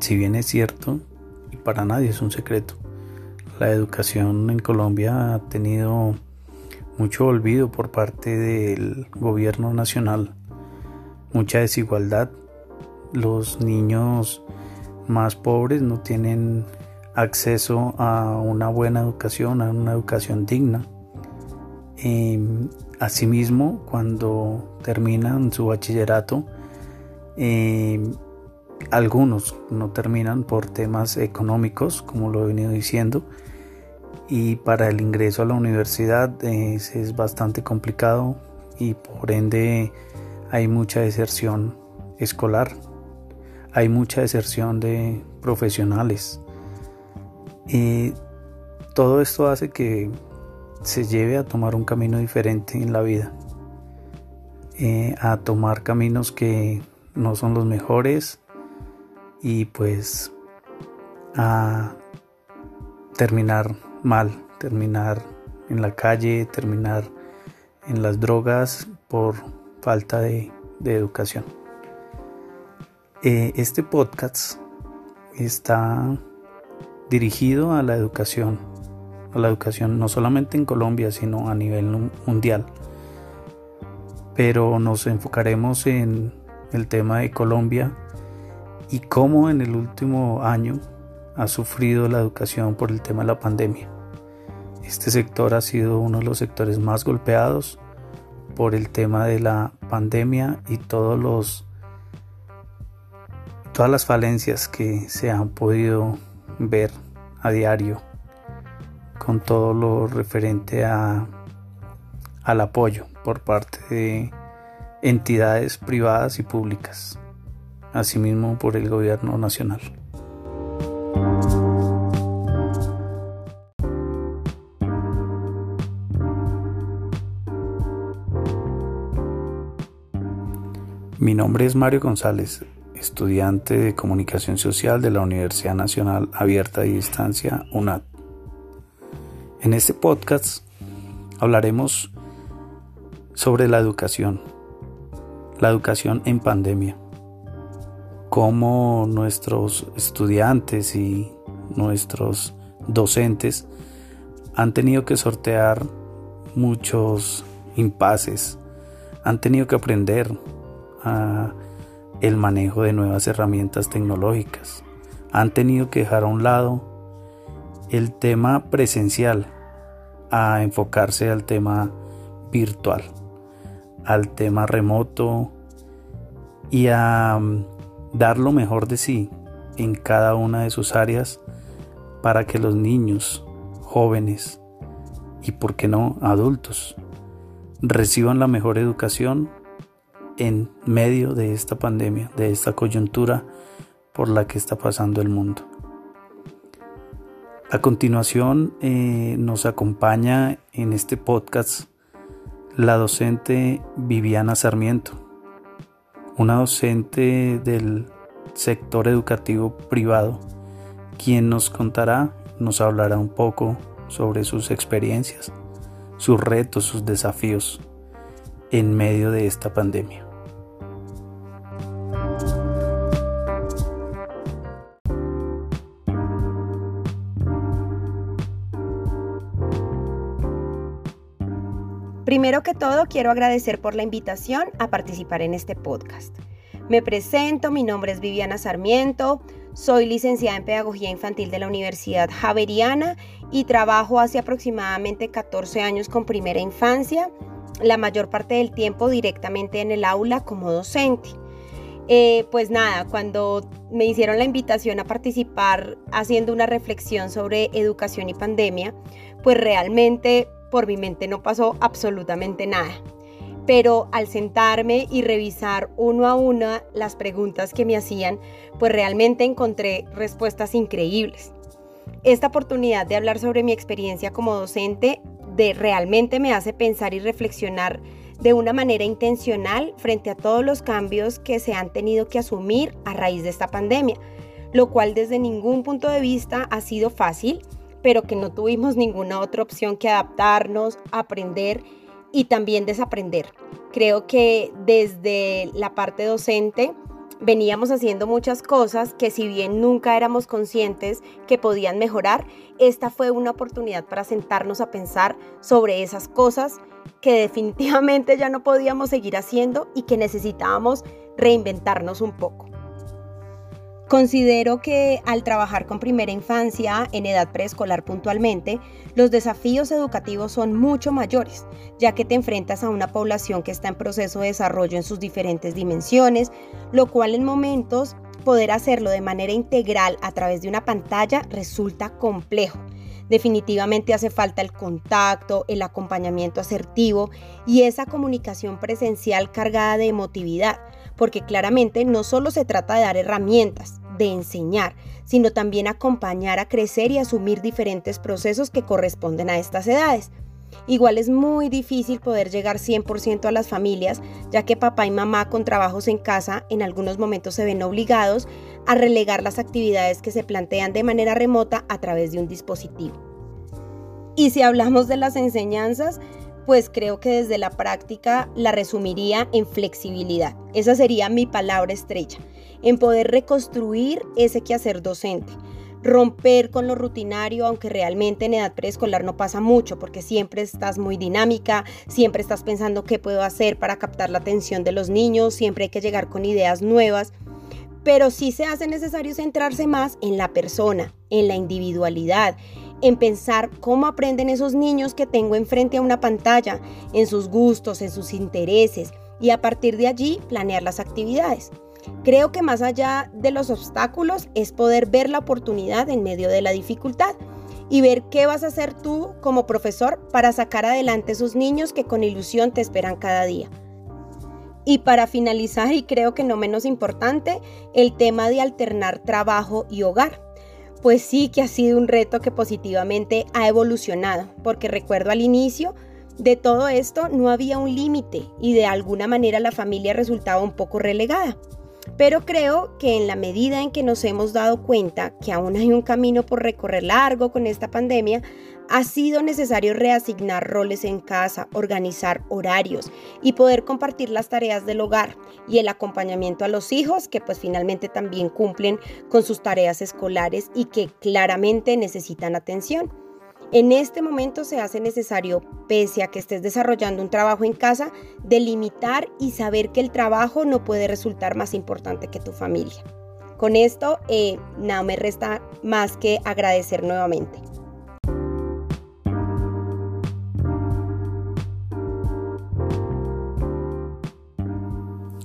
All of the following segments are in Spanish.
si bien es cierto, y para nadie es un secreto, la educación en Colombia ha tenido mucho olvido por parte del gobierno nacional, mucha desigualdad. Los niños más pobres no tienen acceso a una buena educación, a una educación digna. Em, asimismo, cuando terminan su bachillerato, em, algunos no terminan por temas económicos, como lo he venido diciendo, y para el ingreso a la universidad es, bastante complicado y por ende hay mucha deserción escolar, hay mucha deserción de profesionales. Y todo esto hace que se lleve a tomar un camino diferente en la vida, eh, a tomar caminos que no son los mejores y pues a terminar mal, terminar en la calle, terminar en las drogas por falta de, educación. Eh, este podcast está dirigido a la educación, a la educación no solamente en Colombia, sino a nivel mundial. Pero nos enfocaremos en el tema de Colombia y cómo en el último año ha sufrido la educación por el tema de la pandemia. Este sector ha sido uno de los sectores más golpeados por el tema de la pandemia y todos los todas las falencias que se han podido ver a diario con todo lo referente a, al apoyo por parte de entidades privadas y públicas, asimismo por el gobierno nacional. Mi nombre es Mario González, estudiante de Comunicación Social de la Universidad Nacional Abierta y Distancia UNAD. En este podcast hablaremos sobre la educación, la educación en pandemia, cómo nuestros estudiantes y nuestros docentes han tenido que sortear muchos impases, han tenido que aprender a el manejo de nuevas herramientas tecnológicas. Han tenido que dejar a un lado el tema presencial a enfocarse al tema virtual, al tema remoto y a mm, dar lo mejor de sí en cada una de sus áreas para que los niños, jóvenes y, por qué no, adultos reciban la mejor educación en medio de esta pandemia, de esta coyuntura por la que está pasando el mundo. A continuación eh, nos acompaña en este podcast la docente Viviana Sarmiento, una docente del sector educativo privado, quien nos contará, nos hablará un poco sobre sus experiencias, sus retos, sus desafíos en medio de esta pandemia. Primero que todo, quiero agradecer por la invitación a participar en este podcast. Me presento, mi nombre es Viviana Sarmiento, soy licenciada en Pedagogía Infantil de la Universidad Javeriana y trabajo hace aproximadamente 14 años con primera infancia, la mayor parte del tiempo directamente en el aula como docente. Eh, pues nada, cuando me hicieron la invitación a participar haciendo una reflexión sobre educación y pandemia, pues realmente por mi mente no pasó absolutamente nada. Pero al sentarme y revisar uno a uno las preguntas que me hacían, pues realmente encontré respuestas increíbles. Esta oportunidad de hablar sobre mi experiencia como docente de realmente me hace pensar y reflexionar de una manera intencional frente a todos los cambios que se han tenido que asumir a raíz de esta pandemia, lo cual desde ningún punto de vista ha sido fácil pero que no tuvimos ninguna otra opción que adaptarnos, aprender y también desaprender. Creo que desde la parte docente veníamos haciendo muchas cosas que si bien nunca éramos conscientes que podían mejorar, esta fue una oportunidad para sentarnos a pensar sobre esas cosas que definitivamente ya no podíamos seguir haciendo y que necesitábamos reinventarnos un poco. Considero que al trabajar con primera infancia en edad preescolar puntualmente, los desafíos educativos son mucho mayores, ya que te enfrentas a una población que está en proceso de desarrollo en sus diferentes dimensiones, lo cual en momentos poder hacerlo de manera integral a través de una pantalla resulta complejo. Definitivamente hace falta el contacto, el acompañamiento asertivo y esa comunicación presencial cargada de emotividad, porque claramente no solo se trata de dar herramientas, de enseñar, sino también acompañar a crecer y asumir diferentes procesos que corresponden a estas edades. Igual es muy difícil poder llegar 100% a las familias, ya que papá y mamá con trabajos en casa en algunos momentos se ven obligados a relegar las actividades que se plantean de manera remota a través de un dispositivo. Y si hablamos de las enseñanzas, pues creo que desde la práctica la resumiría en flexibilidad. Esa sería mi palabra estrella en poder reconstruir ese quehacer docente, romper con lo rutinario, aunque realmente en edad preescolar no pasa mucho, porque siempre estás muy dinámica, siempre estás pensando qué puedo hacer para captar la atención de los niños, siempre hay que llegar con ideas nuevas, pero sí se hace necesario centrarse más en la persona, en la individualidad, en pensar cómo aprenden esos niños que tengo enfrente a una pantalla, en sus gustos, en sus intereses, y a partir de allí planear las actividades. Creo que más allá de los obstáculos es poder ver la oportunidad en medio de la dificultad y ver qué vas a hacer tú como profesor para sacar adelante esos niños que con ilusión te esperan cada día. Y para finalizar, y creo que no menos importante, el tema de alternar trabajo y hogar. Pues sí que ha sido un reto que positivamente ha evolucionado, porque recuerdo al inicio de todo esto no había un límite y de alguna manera la familia resultaba un poco relegada. Pero creo que en la medida en que nos hemos dado cuenta que aún hay un camino por recorrer largo con esta pandemia, ha sido necesario reasignar roles en casa, organizar horarios y poder compartir las tareas del hogar y el acompañamiento a los hijos que pues finalmente también cumplen con sus tareas escolares y que claramente necesitan atención. En este momento se hace necesario, pese a que estés desarrollando un trabajo en casa, delimitar y saber que el trabajo no puede resultar más importante que tu familia. Con esto, eh, nada me resta más que agradecer nuevamente.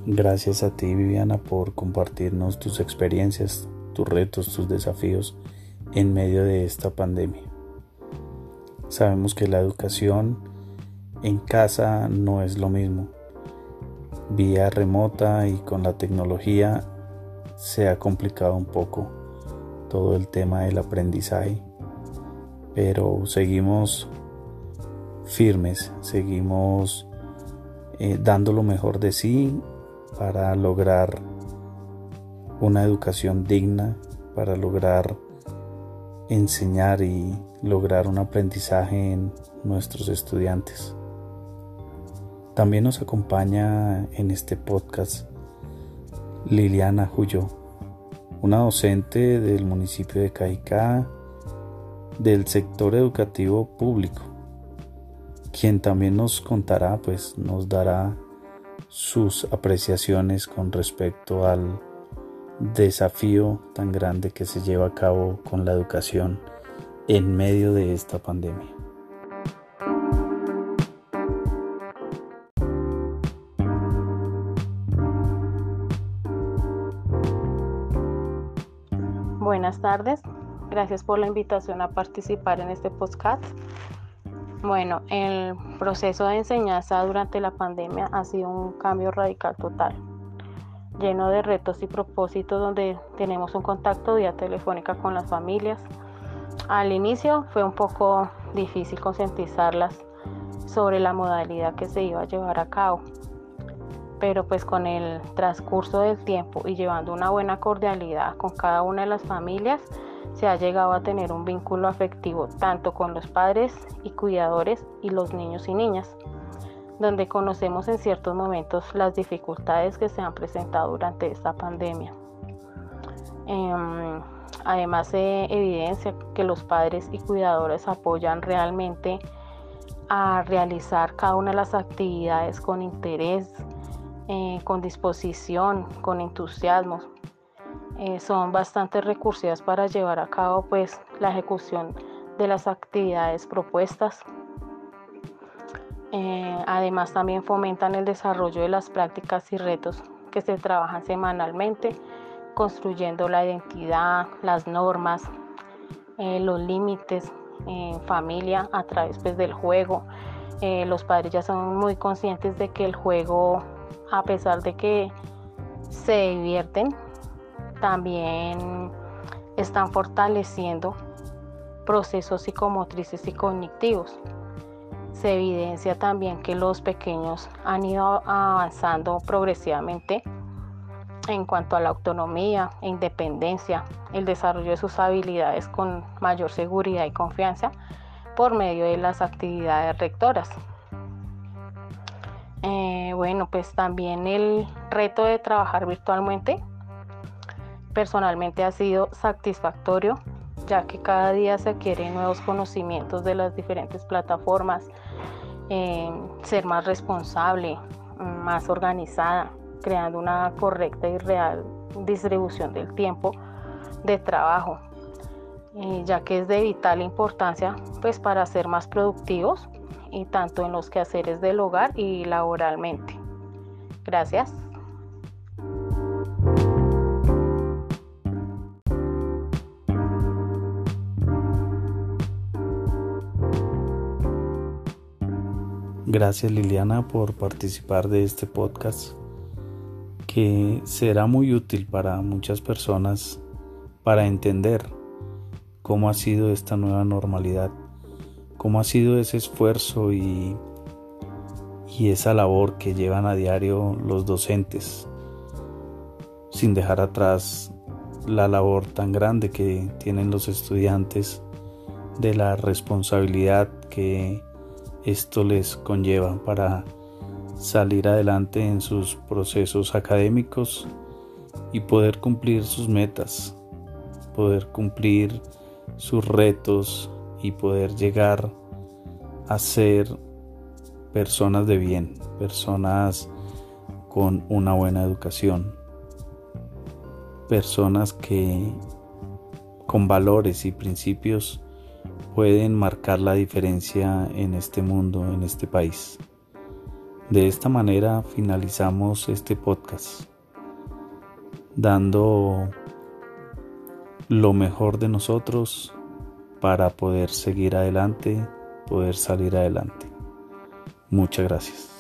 Gracias a ti, Viviana, por compartirnos tus experiencias, tus retos, tus desafíos en medio de esta pandemia. Sabemos que la educación en casa no es lo mismo. Vía remota y con la tecnología se ha complicado un poco todo el tema del aprendizaje, pero seguimos firmes, seguimos eh, dando lo mejor de sí para lograr una educación digna, para lograr enseñar y lograr un aprendizaje en nuestros estudiantes. También nos acompaña en este podcast Liliana Juyo, una docente del municipio de Caicá del sector educativo público, quien también nos contará, pues nos dará sus apreciaciones con respecto al desafío tan grande que se lleva a cabo con la educación en medio de esta pandemia. Buenas tardes, gracias por la invitación a participar en este podcast. Bueno, el proceso de enseñanza durante la pandemia ha sido un cambio radical total lleno de retos y propósitos donde tenemos un contacto vía telefónica con las familias. Al inicio fue un poco difícil concientizarlas sobre la modalidad que se iba a llevar a cabo, pero pues con el transcurso del tiempo y llevando una buena cordialidad con cada una de las familias, se ha llegado a tener un vínculo afectivo tanto con los padres y cuidadores y los niños y niñas. donde conocemos en ciertos momentos las dificultades que se han presentado durante esta pandemia. Em, además se evidencia que los padres y cuidadores apoyan realmente a realizar cada una de las actividades con interés, eh, con disposición, con entusiasmo. Eh, son bastante recursivas para llevar a cabo pues la ejecución de las actividades propuestas. Eh, además también fomentan el desarrollo de las prácticas y retos que se trabajan semanalmente, construyendo la identidad, las normas, los límites en familia a través pues, del juego. Eh, los padres ya son muy conscientes de que el juego, a pesar de que se divierten, también están fortaleciendo procesos psicomotrices y cognitivos. Se evidencia también que los pequeños han ido avanzando progresivamente en cuanto a la autonomía e independencia, el desarrollo de sus habilidades con mayor seguridad y confianza por medio de las actividades rectoras. Eh, bueno, pues también el reto de trabajar virtualmente personalmente ha sido satisfactorio, ya que cada día se adquieren nuevos conocimientos de las diferentes plataformas, eh, ser más responsable, más organizada, creando una correcta y real distribución del tiempo de trabajo, eh, ya que es de vital importancia pues para ser más productivos y tanto en los quehaceres del hogar y laboralmente. Gracias. Gracias Liliana por participar de este podcast que será muy útil para muchas personas para entender cómo ha sido esta nueva normalidad, cómo ha sido ese esfuerzo y, y esa labor que llevan a diario los docentes, sin dejar atrás la labor tan grande que tienen los estudiantes, de la responsabilidad que esto les conlleva para salir adelante en sus procesos académicos y poder cumplir sus metas, poder cumplir sus retos y poder llegar a ser personas de bien, personas con una buena educación, personas que con valores y principios pueden marcar la diferencia en este mundo, en este país. De esta manera finalizamos este podcast, dando lo mejor de nosotros para poder seguir adelante, poder salir adelante. Muchas gracias.